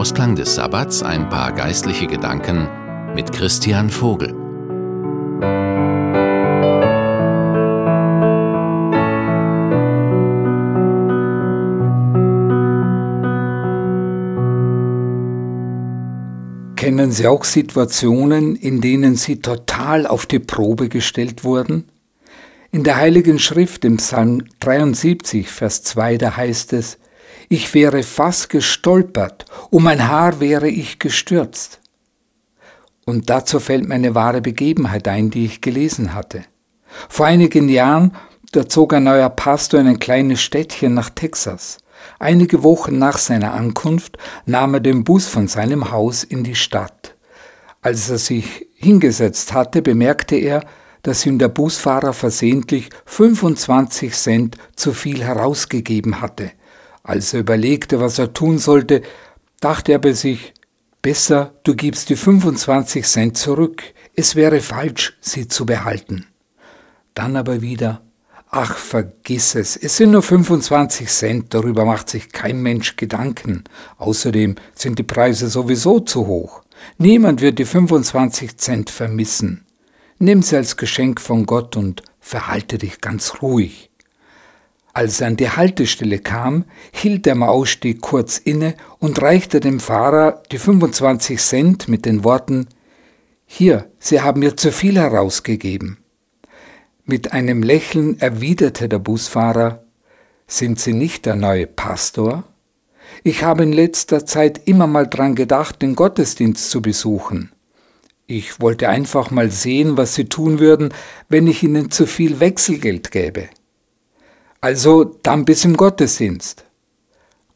Ausklang des Sabbats ein paar geistliche Gedanken mit Christian Vogel. Kennen Sie auch Situationen, in denen Sie total auf die Probe gestellt wurden? In der Heiligen Schrift im Psalm 73, Vers 2, da heißt es, ich wäre fast gestolpert, um ein Haar wäre ich gestürzt. Und dazu fällt mir eine wahre Begebenheit ein, die ich gelesen hatte. Vor einigen Jahren, da zog ein neuer Pastor in ein kleines Städtchen nach Texas. Einige Wochen nach seiner Ankunft nahm er den Bus von seinem Haus in die Stadt. Als er sich hingesetzt hatte, bemerkte er, dass ihm der Busfahrer versehentlich 25 Cent zu viel herausgegeben hatte. Als er überlegte, was er tun sollte, dachte er bei sich, besser du gibst die 25 Cent zurück, es wäre falsch, sie zu behalten. Dann aber wieder, Ach, vergiss es, es sind nur 25 Cent, darüber macht sich kein Mensch Gedanken. Außerdem sind die Preise sowieso zu hoch. Niemand wird die 25 Cent vermissen. Nimm sie als Geschenk von Gott und verhalte dich ganz ruhig. Als er an die Haltestelle kam, hielt er am Ausstieg kurz inne und reichte dem Fahrer die 25 Cent mit den Worten Hier, Sie haben mir zu viel herausgegeben. Mit einem Lächeln erwiderte der Busfahrer, sind Sie nicht der neue Pastor? Ich habe in letzter Zeit immer mal dran gedacht, den Gottesdienst zu besuchen. Ich wollte einfach mal sehen, was Sie tun würden, wenn ich Ihnen zu viel Wechselgeld gäbe. Also dann bis im Gottesdienst.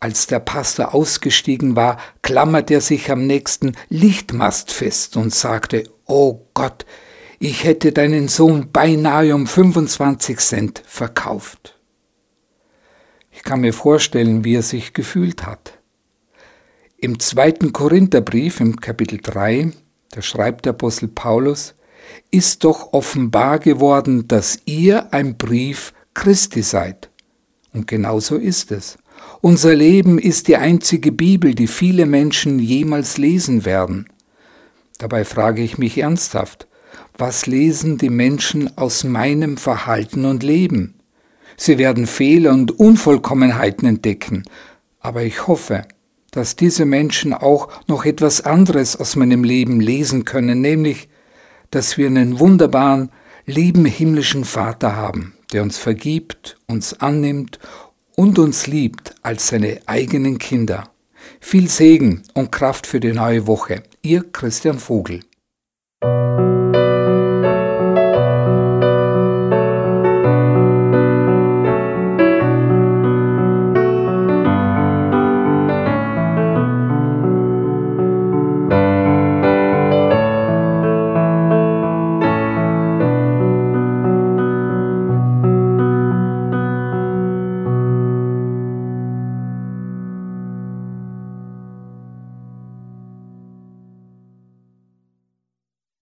Als der Pastor ausgestiegen war, klammerte er sich am nächsten Lichtmast fest und sagte, Oh Gott, ich hätte deinen Sohn beinahe um 25 Cent verkauft. Ich kann mir vorstellen, wie er sich gefühlt hat. Im zweiten Korintherbrief im Kapitel 3, da schreibt der Apostel Paulus, ist doch offenbar geworden, dass ihr ein Brief Christi seid. Und genau so ist es. Unser Leben ist die einzige Bibel, die viele Menschen jemals lesen werden. Dabei frage ich mich ernsthaft, was lesen die Menschen aus meinem Verhalten und Leben? Sie werden Fehler und Unvollkommenheiten entdecken, aber ich hoffe, dass diese Menschen auch noch etwas anderes aus meinem Leben lesen können, nämlich, dass wir einen wunderbaren, lieben himmlischen Vater haben, der uns vergibt, uns annimmt und uns liebt als seine eigenen Kinder. Viel Segen und Kraft für die neue Woche. Ihr Christian Vogel.